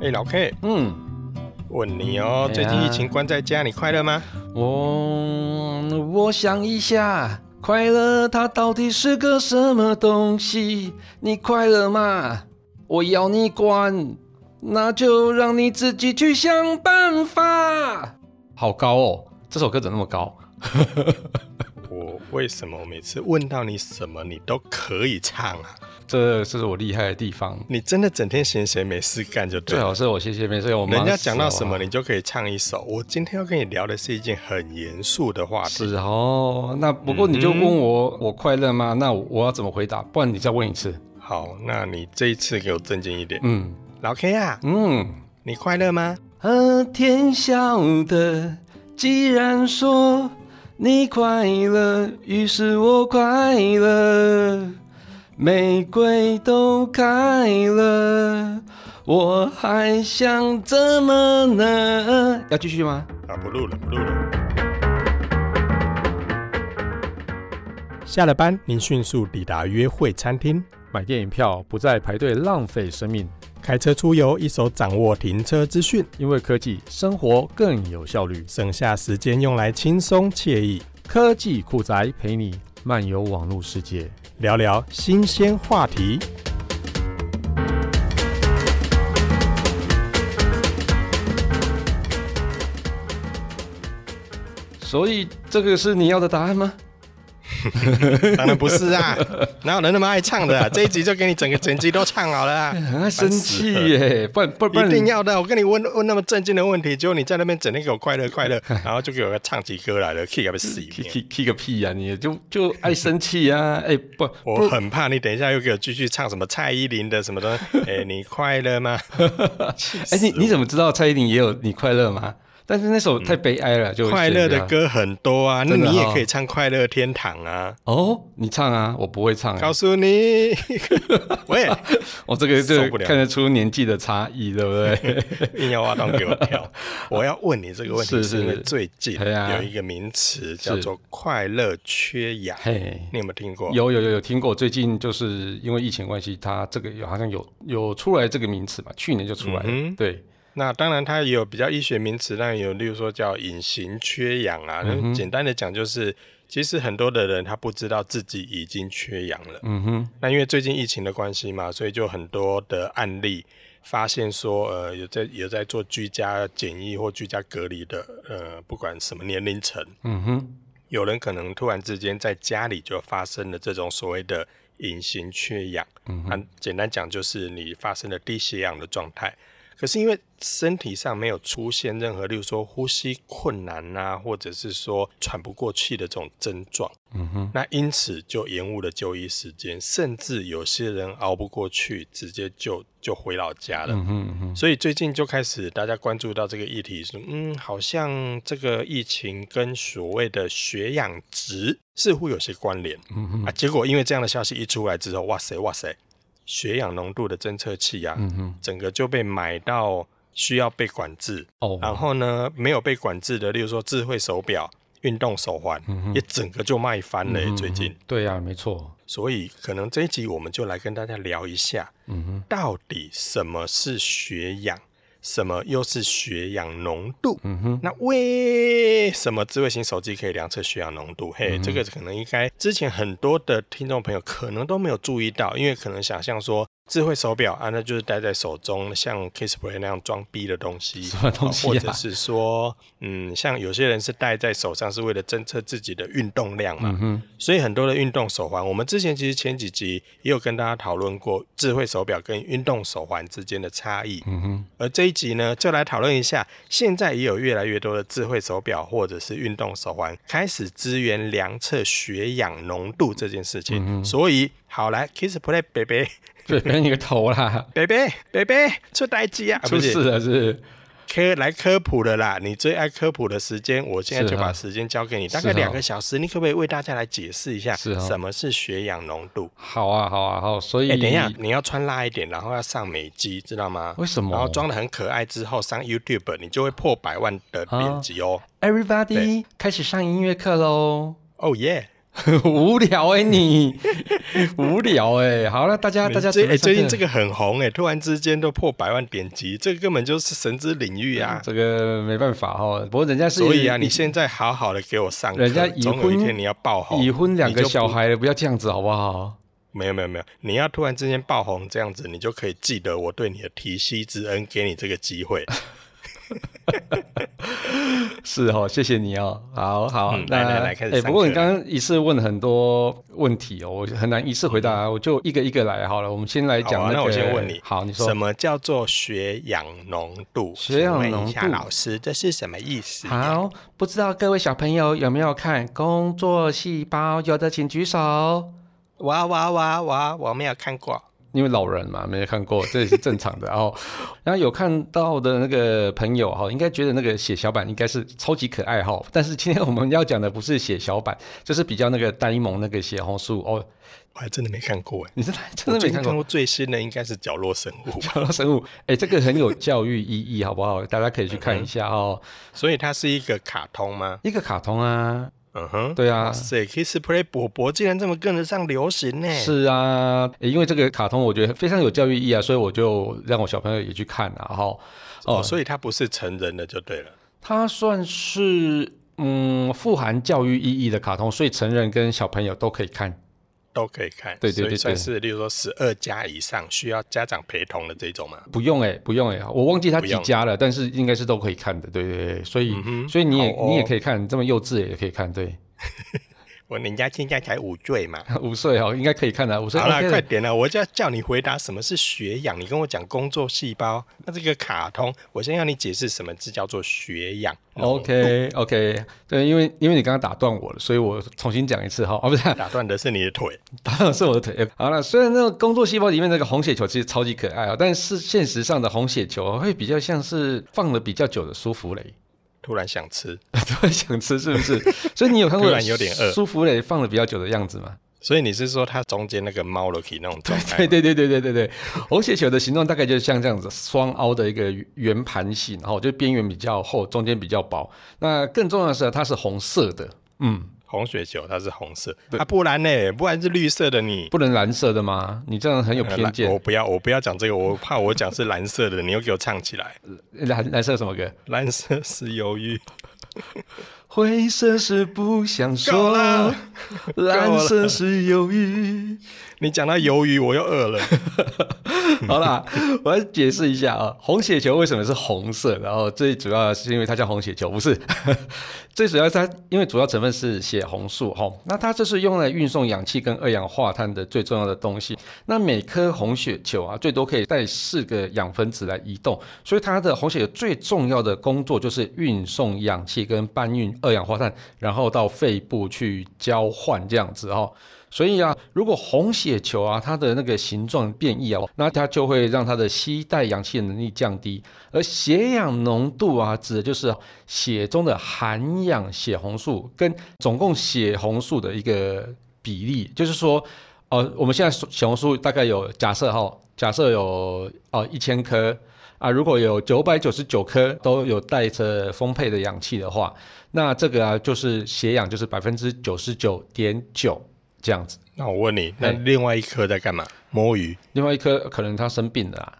哎，老 K，嗯，问你哦，最近疫情关在家，你快乐吗？我我想一下，快乐它到底是个什么东西？你快乐吗？我要你管，那就让你自己去想办法。好高哦，这首歌怎么那么高？我为什么每次问到你什么，你都可以唱啊？这这是我厉害的地方。你真的整天闲闲没事干就对了。最好是我闲闲没事，我人家讲到什么你就可以唱一首。我今天要跟你聊的是一件很严肃的话题。是哦，那不过你就问我、嗯、我快乐吗？那我要怎么回答？不然你再问一次。好，那你这一次给我正经一点。嗯，老 K 啊，嗯，你快乐吗？和天笑的，既然说你快乐，于是我快乐。玫瑰都开了，我还想怎么呢？要继续吗？啊，不录了，不录了。下了班，您迅速抵达约会餐厅，买电影票不再排队浪费生命，开车出游一手掌握停车资讯，因为科技生活更有效率，省下时间用来轻松惬意。科技酷宅陪你漫游网络世界。聊聊新鲜话题，所以这个是你要的答案吗？当然不是啊，哪有人那么爱唱的啊？这一集就给你整个整集都唱好了啊！很爱生气耶，不不不，一定要的。我跟你问问那么正经的问题，结果你在那边整天给我快乐快乐，然后就给我唱起歌来了，K 个死，K K 个屁呀！你就就爱生气啊！哎不，我很怕你等一下又给我继续唱什么蔡依林的什么的。哎，你快乐吗？哎，你你怎么知道蔡依林也有你快乐吗？但是那首太悲哀了，就快乐的歌很多啊，那你也可以唱《快乐天堂》啊。哦，你唱啊，我不会唱。告诉你，喂，我这个就看得出年纪的差异，对不对？硬要挖洞给我跳。我要问你这个问题，是因为最近有一个名词叫做“快乐缺氧”，你有没有听过？有有有有听过。最近就是因为疫情关系，它这个有好像有有出来这个名词嘛？去年就出来了，对。那当然，它也有比较医学名词，但有例如说叫隐形缺氧啊。简单的讲，就是其实很多的人他不知道自己已经缺氧了。嗯哼。那因为最近疫情的关系嘛，所以就很多的案例发现说，呃，有在有在做居家检疫或居家隔离的，呃，不管什么年龄层，嗯哼，有人可能突然之间在家里就发生了这种所谓的隐形缺氧。嗯哼。简单讲就是你发生了低血氧的状态。可是因为身体上没有出现任何，例如说呼吸困难啊，或者是说喘不过气的这种症状，嗯哼，那因此就延误了就医时间，甚至有些人熬不过去，直接就就回老家了。嗯哼嗯哼，所以最近就开始大家关注到这个议题，说嗯，好像这个疫情跟所谓的血氧值似乎有些关联。嗯哼，啊，结果因为这样的消息一出来之后，哇塞哇塞！血氧浓度的侦测器啊，嗯，整个就被买到需要被管制。哦，然后呢，没有被管制的，例如说智慧手表、运动手环，嗯，也整个就卖翻了。最近，对呀，没错。所以可能这一集我们就来跟大家聊一下，嗯哼，到底什么是血氧？什么又是血氧浓度？嗯哼，那为什么智慧型手机可以量测血氧浓度？嘿，嗯，这个可能应该之前很多的听众朋友可能都没有注意到，因为可能想象说。智慧手表啊，那就是戴在手中，像 Kissplay 那样装逼的东西，什么东西啊？或者是说，嗯，像有些人是戴在手上，是为了侦测自己的运动量嘛。嗯。所以很多的运动手环，我们之前其实前几集也有跟大家讨论过智慧手表跟运动手环之间的差异。嗯哼。而这一集呢，就来讨论一下，现在也有越来越多的智慧手表或者是运动手环开始支援量测血氧浓度这件事情。嗯哼。所以，好来，Kissplay baby。对，给你个头啦，baby，baby，出代机啊，出事了是科来科普的啦。你最爱科普的时间，我现在就把时间交给你，大概两个小时，你可不可以为大家来解释一下，什么是血氧浓度？好啊，好啊，好。所以，哎，等一下，你要穿辣一点，然后要上美肌，知道吗？为什么？然后装的很可爱之后上 YouTube，你就会破百万的点击哦。Everybody，开始上音乐课喽！哦耶！无聊哎、欸，你 无聊哎、欸。好了，大家大家最最近这个很红哎、欸，突然之间都破百万点击，这个根本就是神之领域啊。这个没办法哈，不过人家是所以啊，你现在好好的给我上课，人家已婚，总有一天你要爆红，已婚两个小孩了，不，不要这样子好不好？没有没有没有，你要突然之间爆红这样子，你就可以记得我对你的提膝之恩，给你这个机会。是哦，谢谢你哦。好好，嗯、来来来，开始。哎，不过你刚刚一次问了很多问题哦，我很难一次回答，我就一个一个来好了。我们先来讲、那个啊，那我先问你，好，你说什么叫做血氧浓度？血氧浓度，老师，这是什么意思？好，不知道各位小朋友有没有看工作细胞？有的请举手。哇哇哇哇，我没有看过。因为老人嘛，没有看过，这也是正常的。然后，然后有看到的那个朋友哈，应该觉得那个血小板应该是超级可爱哈。但是今天我们要讲的不是血小板，就是比较那个呆萌那个血红素哦。我还真的没看过哎，你真的真的没看过？最新的应该是角落生物。角落生物，哎，这个很有教育意义，好不好？大家可以去看一下哦。所以它是一个卡通吗？一个卡通啊。嗯哼，对啊，塞，Kissplay 伯伯竟然这么跟得上流行呢？是啊，因为这个卡通我觉得非常有教育意义啊，所以我就让我小朋友也去看啊，哈。哦，所以它不是成人的就对了，它算是嗯富含教育意义的卡通，所以成人跟小朋友都可以看。都可以看，对对对，对，算是例如说十二家以上需要家长陪同的这种吗？不用哎、欸，不用哎、欸，我忘记他几家了，但是应该是都可以看的，对对对，所以、嗯、所以你也、哦、你也可以看，这么幼稚也可以看，对。我人家现在才五岁嘛，五岁哦，应该可以看的。五岁好了，快点了，我就要叫你回答什么是血氧。你跟我讲工作细胞，那这个卡通，我先要你解释什么字叫做血氧。OK OK，对，因为因为你刚刚打断我了，所以我重新讲一次哈。哦，不是，打断的是你的腿，打断的是我的腿。好了，虽然那个工作细胞里面那个红血球其实超级可爱啊，但是现实上的红血球会比较像是放了比较久的舒芙蕾。突然想吃，突然想吃，是不是？所以你有看过 突然有点饿，舒芙蕾放了比较久的样子吗？所以你是说它中间那个猫了可以那种状态？对对对对对对对，红血球的形状大概就是像这样子，双凹的一个圆盘形，然后就边缘比较厚，中间比较薄。那更重要的是，它是红色的，嗯。红雪球它是红色，啊，不然呢？不然是绿色的你，你不能蓝色的吗？你这样很有偏见。嗯、我不要，我不要讲这个，我怕我讲是蓝色的，你又给我唱起来。蓝蓝色什么歌？蓝色是忧郁。灰色是不想说，蓝色是忧郁。你讲到鱿鱼，我又饿了。好啦，我来解释一下啊，红血球为什么是红色？然后最主要是因为它叫红血球，不是？最主要它因为主要成分是血红素哈。那它这是用来运送氧气跟二氧化碳的最重要的东西。那每颗红血球啊，最多可以带四个氧分子来移动，所以它的红血球最重要的工作就是运送氧气跟搬运二氧化碳，然后到肺部去交换这样子哈。所以啊，如果红血球啊，它的那个形状变异啊，那它就会让它的携带氧气的能力降低。而血氧浓度啊，指的就是血中的含氧血红素跟总共血红素的一个比例。就是说，呃，我们现在血红素大概有假设哈，假设有哦一千颗啊，如果有九百九十九颗都有带着丰沛的氧气的话，那这个啊就是血氧就是百分之九十九点九。这样子，那我问你，那另外一颗在干嘛？摸鱼。另外一颗可能它生病了啦。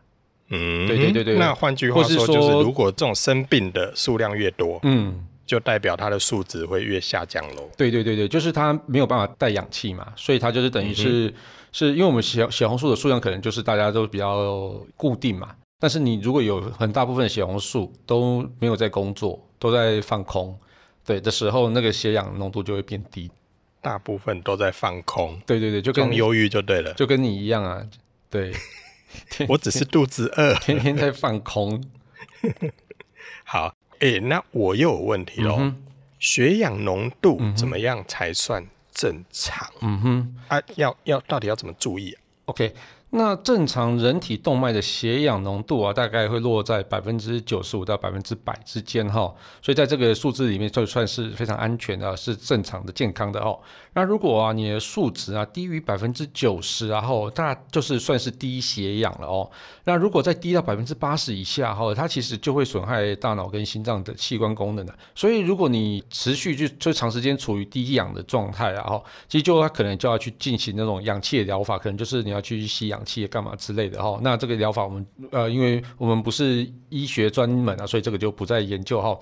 嗯，对对对对。那换句话说，就是如果这种生病的数量越多，嗯，就代表它的数值会越下降喽。对对对对，就是它没有办法带氧气嘛，所以它就是等于是、嗯、是因为我们血血红素的数量可能就是大家都比较固定嘛，但是你如果有很大部分的血红素都没有在工作，都在放空，对的时候，那个血氧浓度就会变低。大部分都在放空，对对对，就跟忧郁就对了，就跟你一样啊，对，我只是肚子饿，天天在放空。好，哎、欸，那我又有问题喽、嗯，血氧浓度怎么样才算正常？嗯哼，啊，要要到底要怎么注意、啊、？OK，那正常人体动脉的血氧浓度啊，大概会落在百分之九十五到百分之百之间哈，所以在这个数字里面就算是非常安全的，是正常的、健康的哦。那如果啊你的数值啊低于百分之九十，然后那就是算是低血氧了哦。那如果再低到百分之八十以下哈，它其实就会损害大脑跟心脏的器官功能的。所以如果你持续就就长时间处于低氧的状态啊，哈，其实就它可能就要去进行那种氧气的疗法，可能就是你要去吸氧。氧气干嘛之类的哈，那这个疗法我们呃，因为我们不是医学专门啊，所以这个就不再研究哈。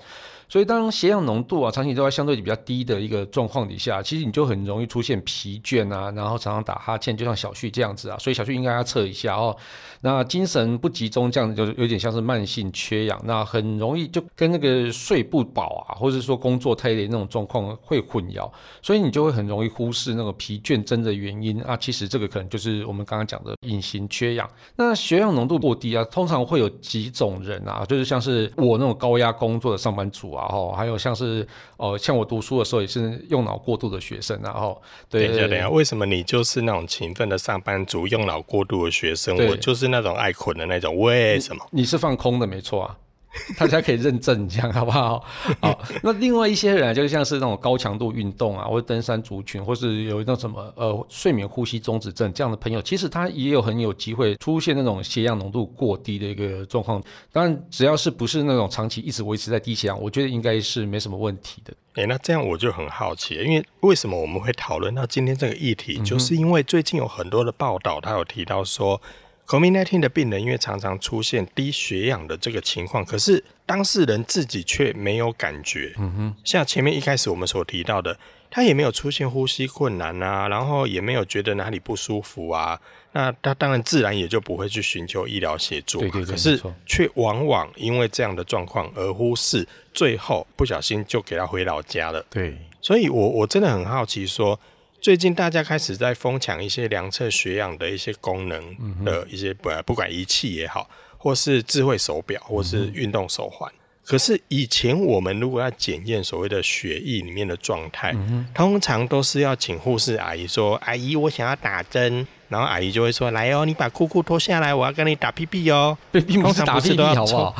所以，当血氧浓度啊长期都在相对比较低的一个状况底下，其实你就很容易出现疲倦啊，然后常常打哈欠，就像小旭这样子啊。所以小旭应该要测一下哦。那精神不集中这样子，就有点像是慢性缺氧，那很容易就跟那个睡不饱啊，或者说工作太累那种状况会混淆，所以你就会很容易忽视那个疲倦真的原因啊。其实这个可能就是我们刚刚讲的隐形缺氧。那血氧浓度过低啊，通常会有几种人啊，就是像是我那种高压工作的上班族啊。然后还有像是哦，像我读书的时候也是用脑过度的学生，然后对，等一下，等一下，为什么你就是那种勤奋的上班族，用脑过度的学生？我就是那种爱困的那种，为什么？你，你是放空的，没错啊。大家可以认证一下，好不好？好，那另外一些人就像是那种高强度运动啊，或者登山族群，或是有那种什么呃睡眠呼吸中止症这样的朋友，其实他也有很有机会出现那种血氧浓度过低的一个状况。当然，只要是不是那种长期一直维持在低血氧，我觉得应该是没什么问题的。诶、欸，那这样我就很好奇，因为为什么我们会讨论到今天这个议题，就是因为最近有很多的报道，他有提到说。COVID-19 的病人因为常常出现低血氧的这个情况，可是当事人自己却没有感觉。嗯哼，像前面一开始我们所提到的，他也没有出现呼吸困难啊，然后也没有觉得哪里不舒服啊，那他当然自然也就不会去寻求医疗协助。对对对，可是却往往因为这样的状况而忽视，最后不小心就给他回老家了。对，所以我我真的很好奇说。最近大家开始在疯抢一些量测血氧的一些功能的一些不不管仪器也好，或是智慧手表，或是运动手环。可是以前我们如果要检验所谓的血液里面的状态，通常都是要请护士阿姨说：“阿姨，我想要打针。”然后阿姨就会说：“来哦，你把裤裤脱下来，我要跟你打屁屁哦。”通常不是都要抽，好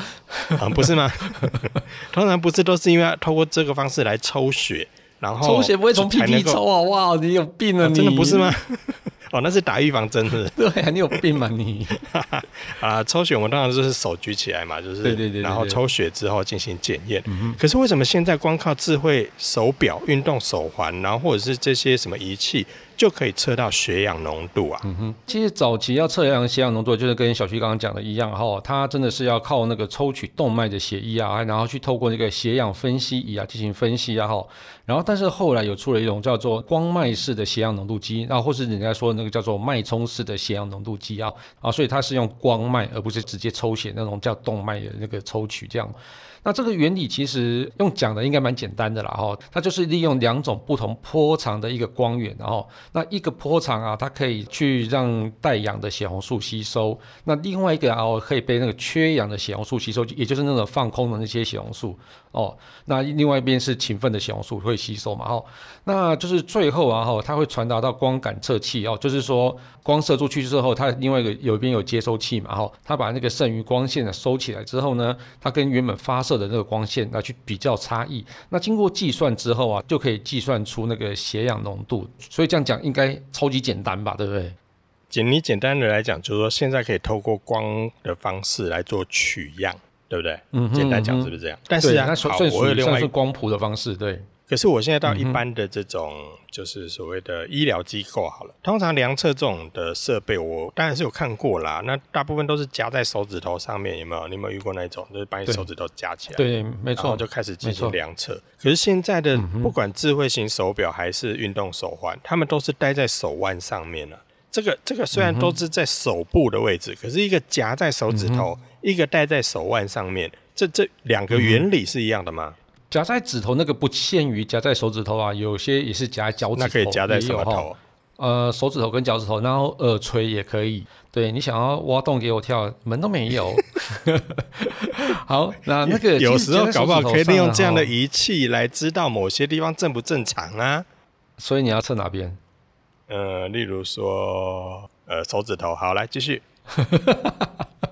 不好？不是吗？通常不是都是因为要透过这个方式来抽血。然后抽血不会从屁屁抽啊！哇，你有病啊你！真的不是吗？哦，那是打预防针，是是？对啊，你有病吗你？啊，抽血我们当然就是手举起来嘛，就是对对对，对，然后抽血之后进行检验。嗯。可是为什么现在光靠智慧手表、运动手环，然后或者是这些什么仪器？就可以测到血氧浓度啊。嗯哼，其实早期要测量血氧浓度，就是跟小旭刚刚讲的一样哈，它真的是要靠那个抽取动脉的血液啊，然后去透过那个血氧分析仪啊进行分析啊哈。然后，但是后来有出了一种叫做光脉式的血氧浓度计，然后或是人家说那个叫做脉冲式的血氧浓度计啊啊，所以它是用光脉而不是直接抽血那种叫动脉的那个抽取这样。那这个原理其实用讲的应该蛮简单的啦哈，它就是利用两种不同波长的一个光源，然后那一个波长啊，它可以去让带氧的血红素吸收，那另外一个啊，可以被那个缺氧的血红素吸收，也就是那种放空的那些血红素哦。那另外一边是勤奋的血红素会吸收嘛哈，那就是最后啊哈，它会传达到光感测器哦，就是说光射出去之后，它另外一个有一边有接收器嘛哈，它把那个剩余光线呢收起来之后呢，它跟原本发射的那个光线来去比较差异，那经过计算之后啊，就可以计算出那个血氧浓度。所以这样讲应该超级简单吧，对不对？简你简单的来讲，就是说现在可以透过光的方式来做取样，对不对？嗯，简单讲是不是这样？嗯、但是啊，好，我有另外一个光谱的方式，对。可是我现在到一般的这种，就是所谓的医疗机构好了，嗯、通常量测这种的设备，我当然是有看过啦。那大部分都是夹在手指头上面，有没有？你有没有遇过那种？就是把你手指头夹起来，对，没错，然后就开始进行量测。可是现在的不管智慧型手表还是运动手环，他们都是戴在手腕上面了。这个这个虽然都是在手部的位置，嗯、可是一个夹在手指头，嗯、一个戴在手腕上面，这这两个原理是一样的吗？夹在指头那个不限于夹在手指头啊，有些也是夹在脚趾头，那可以夹在什么头？呃，手指头跟脚趾头，然后耳垂也可以。对，你想要挖洞给我跳，门都没有。好，那那个有时候搞不好可以利用这样的仪器来知道某些地方正不正常啊。所以你要测哪边？呃，例如说呃手指头。好，来继续。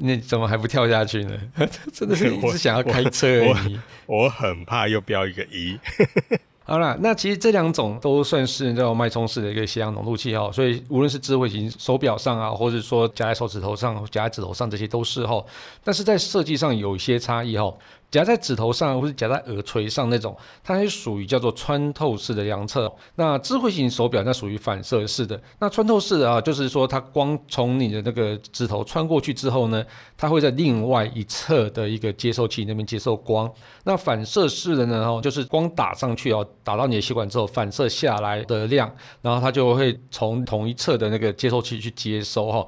你怎么还不跳下去呢？真的是一直想要开车而已。我，很怕又标一个一。好啦，那其实这两种都算是这种脉冲式的一个血氧浓度计哈，所以无论是智慧型手表上啊，或者说夹在手指头上、夹在指头上，这些都是哈。但是在设计上有一些差异哈。夹在指头上，或是夹在耳垂上那种，它是属于叫做穿透式的量测。那智慧型手表那属于反射式的。那穿透式的啊，就是说它光从你的那个指头穿过去之后呢，它会在另外一侧的一个接收器那边接受光。那反射式的呢，就是光打上去哦，打到你的血管之后反射下来的量，然后它就会从同一侧的那个接收器去接收哈。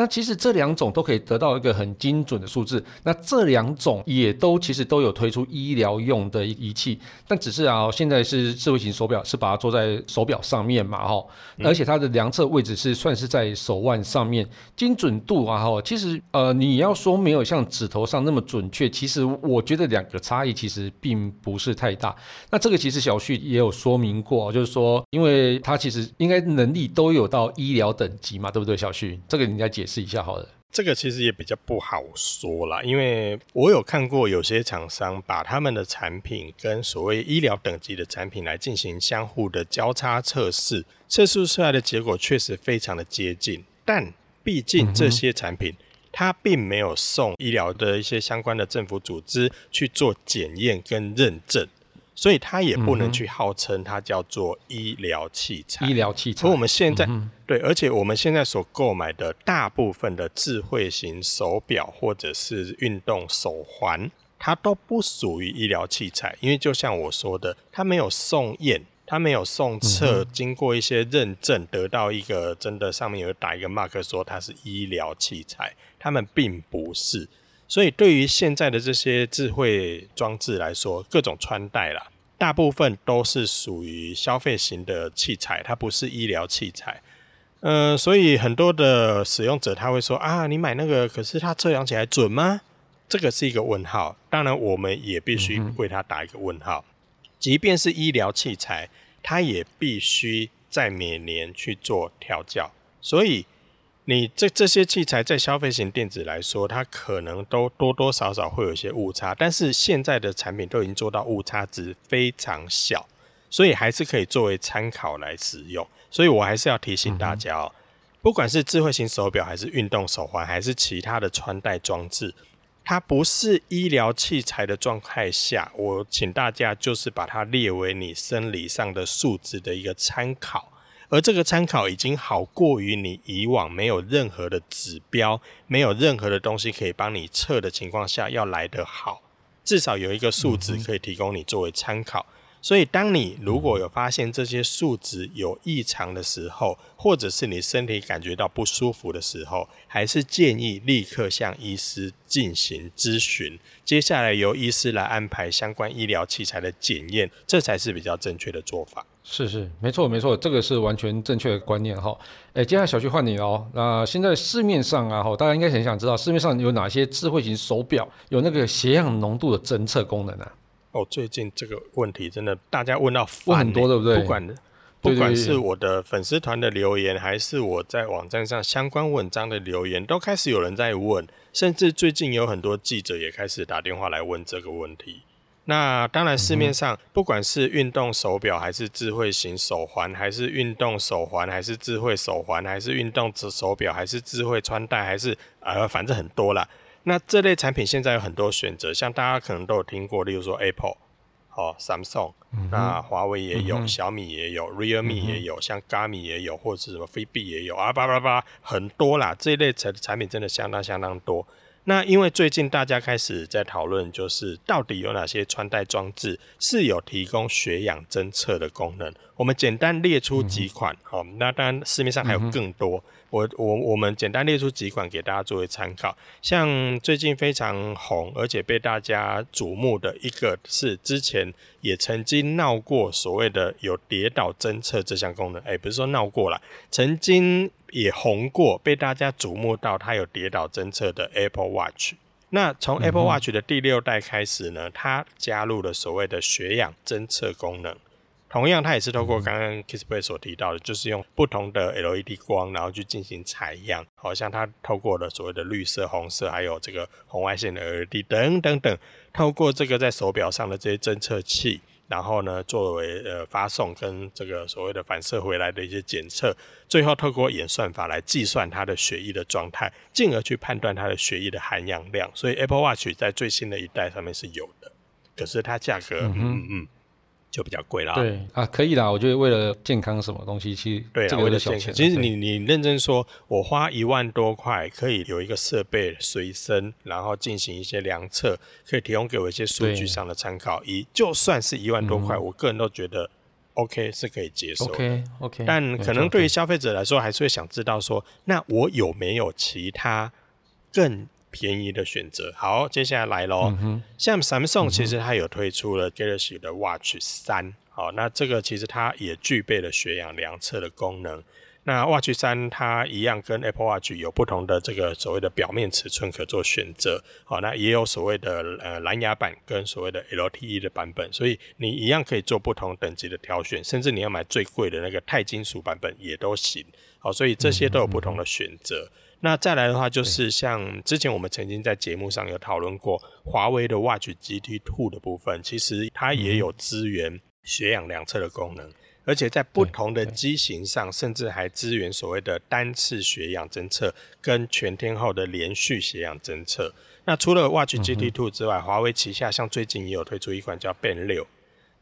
那其实这两种都可以得到一个很精准的数字。那这两种也都其实都有推出医疗用的仪器，但只是啊，现在是智慧型手表是把它做在手表上面嘛，哈，而且它的量测位置是算是在手腕上面，精准度啊，哈，其实呃，你要说没有像指头上那么准确，其实我觉得两个差异其实并不是太大。那这个其实小旭也有说明过，就是说，因为它其实应该能力都有到医疗等级嘛，对不对，小旭？这个你来解释。试一下好了，这个其实也比较不好说啦，因为我有看过有些厂商把他们的产品跟所谓医疗等级的产品来进行相互的交叉测试，测试出来的结果确实非常的接近，但毕竟这些产品它并没有送医疗的一些相关的政府组织去做检验跟认证。所以它也不能去号称它叫做医疗器材。医疗器材。而我们现在、嗯、对，而且我们现在所购买的大部分的智慧型手表或者是运动手环，它都不属于医疗器材，因为就像我说的，它没有送验，它没有送测，经过一些认证，得到一个真的上面有打一个 mark 说它是医疗器材，他们并不是。所以，对于现在的这些智慧装置来说，各种穿戴啦，大部分都是属于消费型的器材，它不是医疗器材。呃，所以很多的使用者他会说啊，你买那个，可是它测量起来准吗？这个是一个问号。当然，我们也必须为它打一个问号。即便是医疗器材，它也必须在每年去做调校。所以。你这这些器材在消费型电子来说，它可能都多多少少会有一些误差，但是现在的产品都已经做到误差值非常小，所以还是可以作为参考来使用。所以我还是要提醒大家哦，不管是智慧型手表，还是运动手环，还是其他的穿戴装置，它不是医疗器材的状态下，我请大家就是把它列为你生理上的数值的一个参考。而这个参考已经好过于你以往没有任何的指标、没有任何的东西可以帮你测的情况下要来得好，至少有一个数值可以提供你作为参考。所以，当你如果有发现这些数值有异常的时候，或者是你身体感觉到不舒服的时候，还是建议立刻向医师进行咨询。接下来由医师来安排相关医疗器材的检验，这才是比较正确的做法。是是，没错没错，这个是完全正确的观念哈。哎，接下来小旭换你喽。那现在市面上啊，哈，大家应该很想知道市面上有哪些智慧型手表有那个血氧浓度的侦测功能呢、啊？哦，最近这个问题真的大家问到问很多，对不对？不管不管是我的粉丝团的留言，还是我在网站上相关文章的留言，都开始有人在问，甚至最近有很多记者也开始打电话来问这个问题。那当然，市面上不管是运动手表，还是智慧型手环，还是运动手环，还是智慧手环，还是运动手表，还是智慧穿戴，还是呃，反正很多啦。那这类产品现在有很多选择，像大家可能都有听过，例如说 Apple，哦，Samsung，嗯、那华为也有，嗯、小米也有，Realme 也有，嗯、像 Garmin 也有，或者是什么 Fitbit 也有啊，叭叭叭，很多啦。这一类产产品真的相当相当多。那因为最近大家开始在讨论，就是到底有哪些穿戴装置是有提供血氧侦测的功能。我们简单列出几款，好、嗯，那当然市面上还有更多。嗯我我我们简单列出几款给大家作为参考，像最近非常红而且被大家瞩目的一个是之前也曾经闹过所谓的有跌倒侦测这项功能，哎，不是说闹过了，曾经也红过，被大家瞩目到它有跌倒侦测的 Apple Watch。那从 Apple Watch 的第六代开始呢，它加入了所谓的血氧侦测功能。同样，它也是透过刚刚 Kissplay 所提到的，就是用不同的 LED 光，然后去进行采样。好像它透过了所谓的绿色、红色，还有这个红外线的 LED 等等等，透过这个在手表上的这些侦测器，然后呢，作为呃发送跟这个所谓的反射回来的一些检测，最后透过演算法来计算它的血液的状态，进而去判断它的血液的含氧量。所以 Apple Watch 在最新的一代上面是有的，可是它价格，嗯嗯。嗯就比较贵啦。对啊，可以啦。我觉得为了健康什么东西，其实对这个为了健康。其实你你认真说，我花一万多块可以有一个设备随身，然后进行一些量测，可以提供给我一些数据上的参考。一就算是一万多块，嗯，我个人都觉得 OK 是可以接受的。OK OK。但可能对于消费者来说，还是会想知道说，那我有没有其他更便宜的选择。好，接下来来喽、嗯。像 Samsung 其实它有推出了 Galaxy 的 Watch 三，好，那这个其实它也具备了血氧量测的功能。那 Watch 三它一样跟 Apple Watch 有不同的这个所谓的表面尺寸可做选择。好，那也有所谓的呃蓝牙版跟所谓的 LTE 的版本，所以你一样可以做不同等级的挑选，甚至你要买最贵的那个钛金属版本也都行。好，所以这些都有不同的选择。嗯那再来的话，就是像之前我们曾经在节目上有讨论过华为的 Watch GT Two 的部分，其实它也有支援血氧量测的功能，而且在不同的机型上，甚至还支援所谓的单次血氧侦测跟全天候的连续血氧侦测。那除了 Watch GT Two 之外，华为旗下像最近也有推出一款叫 Band 六。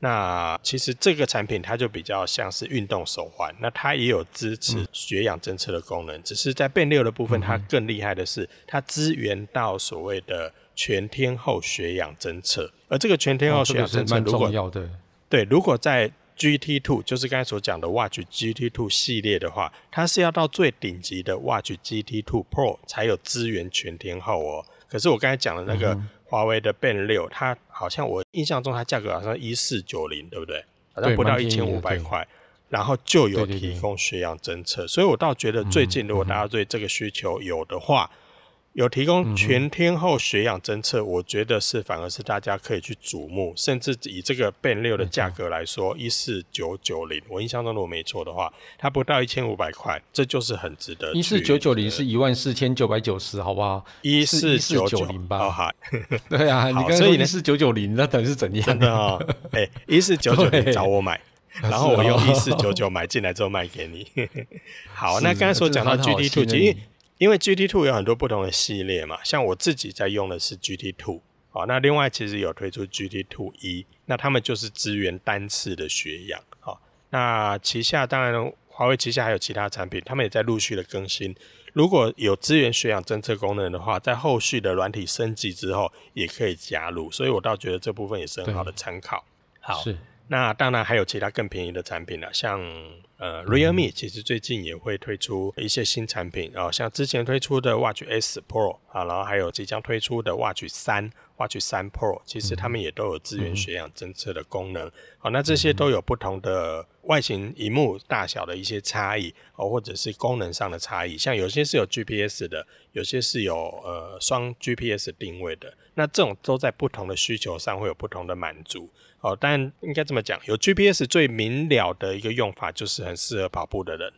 那其实这个产品它就比较像是运动手环，那它也有支持血氧侦测的功能，嗯、只是在 Band 6的部分，它更厉害的是它支援到所谓的全天候血氧侦测，而这个全天候血氧侦测如果、哦这个、的对，如果在 GT Two 就是刚才所讲的 Watch GT Two 系列的话，它是要到最顶级的 Watch GT Two Pro 才有支援全天候哦。可是我刚才讲的那个。嗯华为的 Band 六，它好像我印象中它价格好像一四九零，对不对？好像不到一千五百块，然后就有提供血氧侦测，所以我倒觉得最近如果大家对这个需求有的话。有提供全天候血氧侦测，我觉得是反而是大家可以去瞩目，甚至以这个 Band 六的价格来说，一四九九零，我印象中如果没错的话，它不到一千五百块，这就是很值得。一四九九零是一万四千九百九十，好不好？一四九九零吧。好，对啊，你刚才说一四九九零，那等于是怎样？真的啊、哦，哎，一四九九零找我买，然后我用一四九九买进来之后卖给你。好，那刚才所讲到 GT Two，因为因为 GT Two 有很多不同的系列嘛，像我自己在用的是 GT Two，好，那另外其实有推出 GT Two 一，那他们就是支援单次的血氧，好，那旗下当然华为旗下还有其他产品，他们也在陆续的更新，如果有支援血氧侦测功能的话，在后续的软体升级之后也可以加入，所以我倒觉得这部分也是很好的参考。好，是，那当然还有其他更便宜的产品了，像。呃，Realme 其实最近也会推出一些新产品，哦，像之前推出的 Watch S Pro 啊，然后还有即将推出的 Watch 三、Watch 三 Pro，其实他们也都有支援血氧侦测的功能。好，那这些都有不同的外形、荧幕大小的一些差异，哦，或者是功能上的差异。像有些是有 GPS 的，有些是有呃双 GPS 定位的，那这种都在不同的需求上会有不同的满足。哦，但应该这么讲，有 GPS 最明了的一个用法就是很适合跑步的人。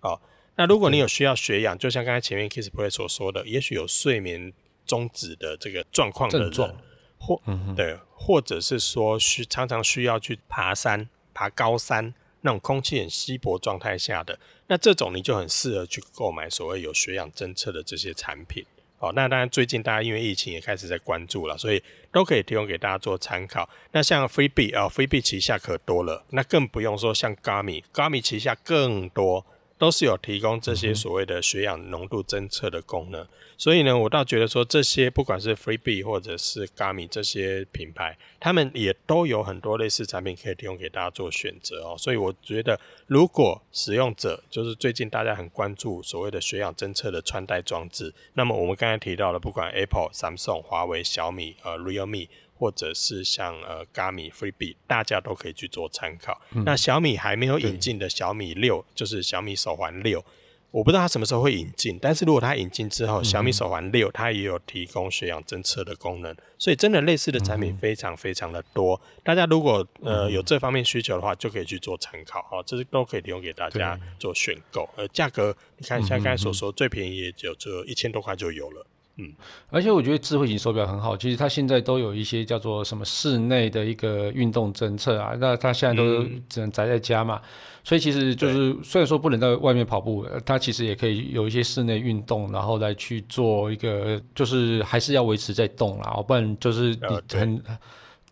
哦，那如果你有需要血氧，就像刚才前面 Kissplay 所说的，也许有睡眠终止的这个状况的人，或、嗯、对，或者是说需常常需要去爬山、爬高山那种空气很稀薄状态下的，那这种你就很适合去购买所谓有血氧侦测的这些产品。哦，那当然，最近大家因为疫情也开始在关注了，所以都可以提供给大家做参考。那像 Fitbit 啊 fab 旗下可多了，那更不用说像 Gami，Gami 旗下更多。都是有提供这些所谓的血氧浓度侦测的功能，所以呢，我倒觉得说这些不管是 Freebie 或者是 Garmin 这些品牌，他们也都有很多类似产品可以提供给大家做选择哦。所以我觉得，如果使用者就是最近大家很关注所谓的血氧侦测的穿戴装置，那么我们刚才提到了，不管 Apple、Samsung、华为、小米、呃 Realme。或者是像呃 Garmin、Fitbit，大家都可以去做参考。嗯。那小米还没有引进的小米六，就是小米手环六，我不知道它什么时候会引进，但是如果它引进之后，嗯、小米手环六它也有提供血氧侦测的功能，所以真的类似的产品非常非常的多。嗯、大家如果呃有这方面需求的话，就可以去做参考哈，这是都可以提供给大家做选购。呃，价格你看像刚才所说，最便宜也就这一千多块就有了。嗯，而且我觉得智慧型手表很好，其实它现在都有一些叫做什么室内的一个运动侦测啊，那它现在都只能宅在家嘛，嗯、所以其实就是虽然说不能在外面跑步，它其实也可以有一些室内运动，然后来去做一个，就是还是要维持在动啦，不然就是你很。呃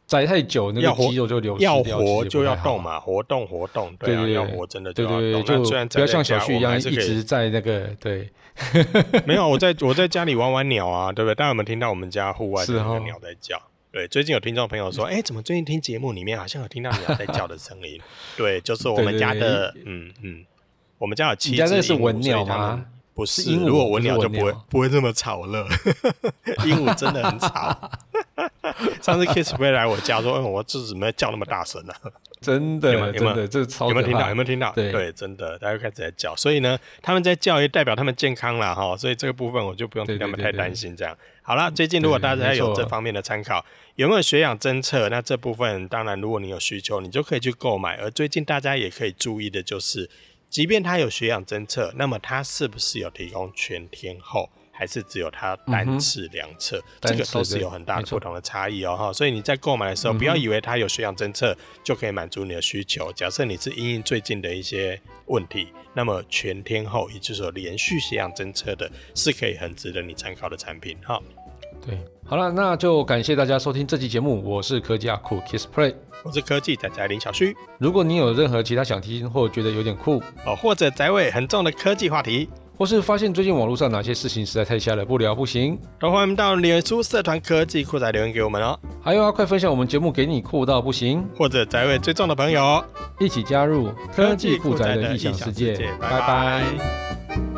宅太久，那个肌肉就流失掉。要活就要动嘛，活动活动，对啊，要活真的就要动。对对对，就不要像小旭一样一直在那个对。没有，我在我在家里玩玩鸟啊，对不对？大家有没有听到我们家户外的那个鸟在叫？对，最近有听众朋友说，哎，怎么最近听节目里面好像有听到鸟在叫的声音？对，就是我们家的，嗯嗯，我们家有七只。是文鸟吗？不是，如果文鸟就不会不会这么吵了。鹦鹉真的很吵。上次 Kiss 飞来我家说：“嗯，我这怎么叫那么大声呢？”真的，真的，这超有没有听到？有没有听到？对，真的，大家开始在叫。所以呢，他们在叫也代表他们健康了哈。所以这个部分我就不用替他们太担心。这样好了，最近如果大家有这方面的参考，有没有血氧侦测？那这部分当然，如果你有需求，你就可以去购买。而最近大家也可以注意的就是，即便它有血氧侦测，那么它是不是有提供全天候？还是只有它单次量测，嗯、这个都是有很大的不同的差异哦哈。所以你在购买的时候，不要以为它有血氧侦测就可以满足你的需求。假设你是因应最近的一些问题，那么全天候，也就是说连续血氧侦测的，是可以很值得你参考的产品哈。对，好了，那就感谢大家收听这期节目。我是科技阿酷 Kiss Play，我是科技仔仔林小旭。如果你有任何其他想听或觉得有点酷哦，或者宅尾很重的科技话题。或是发现最近网络上哪些事情实在太瞎了，不聊不行，都欢迎到脸书社团科技酷仔留言给我们哦。还有啊，快分享我们节目给你酷到不行，或者宅位最重的朋友，一起加入科技酷仔的异想世界。拜拜。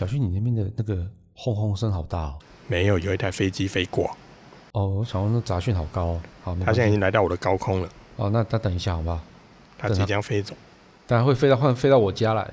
小旭，你那边的那个轰轰声好大哦！没有，有一台飞机飞过。哦，我想说那杂讯好高哦。好，他现在已经来到我的高空了。哦，那他等一下好不好？他即将飞走。当然会飞到，换飞到我家来。